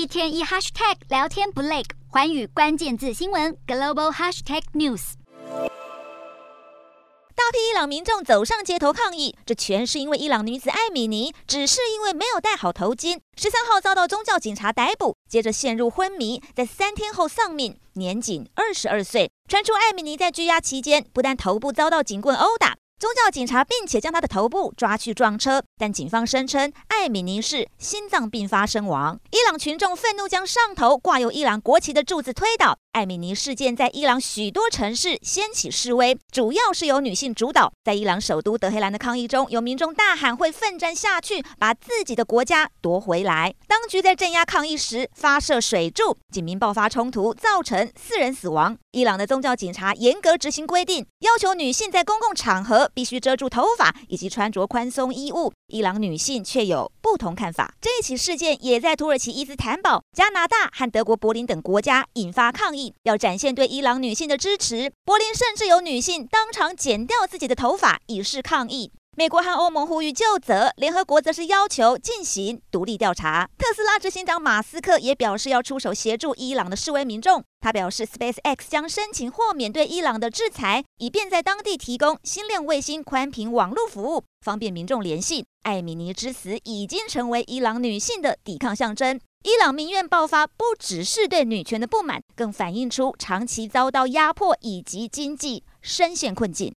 一天一 hashtag 聊天不累，寰宇关键字新闻 global hashtag news。大批伊朗民众走上街头抗议，这全是因为伊朗女子艾米尼只是因为没有戴好头巾，十三号遭到宗教警察逮捕，接着陷入昏迷，在三天后丧命，年仅二十二岁。传出艾米尼在拘押期间，不但头部遭到警棍殴打。宗教警察并且将他的头部抓去撞车，但警方声称艾米尼是心脏病发身亡。伊朗群众愤怒将上头挂有伊朗国旗的柱子推倒。艾米尼事件在伊朗许多城市掀起示威，主要是由女性主导。在伊朗首都德黑兰的抗议中，有民众大喊会奋战下去，把自己的国家夺回来。当局在镇压抗议时发射水柱，警民爆发冲突，造成四人死亡。伊朗的宗教警察严格执行规定，要求女性在公共场合必须遮住头发以及穿着宽松衣物。伊朗女性却有不同看法。这起事件也在土耳其伊斯坦堡、加拿大和德国柏林等国家引发抗议。要展现对伊朗女性的支持，柏林甚至有女性当场剪掉自己的头发以示抗议。美国和欧盟呼吁就责，联合国则是要求进行独立调查。特斯拉执行长马斯克也表示要出手协助伊朗的示威民众。他表示，SpaceX 将申请豁免对伊朗的制裁，以便在当地提供星链卫星宽频网络服务，方便民众联系。艾米尼之死已经成为伊朗女性的抵抗象征。伊朗民怨爆发，不只是对女权的不满，更反映出长期遭到压迫以及经济深陷困境。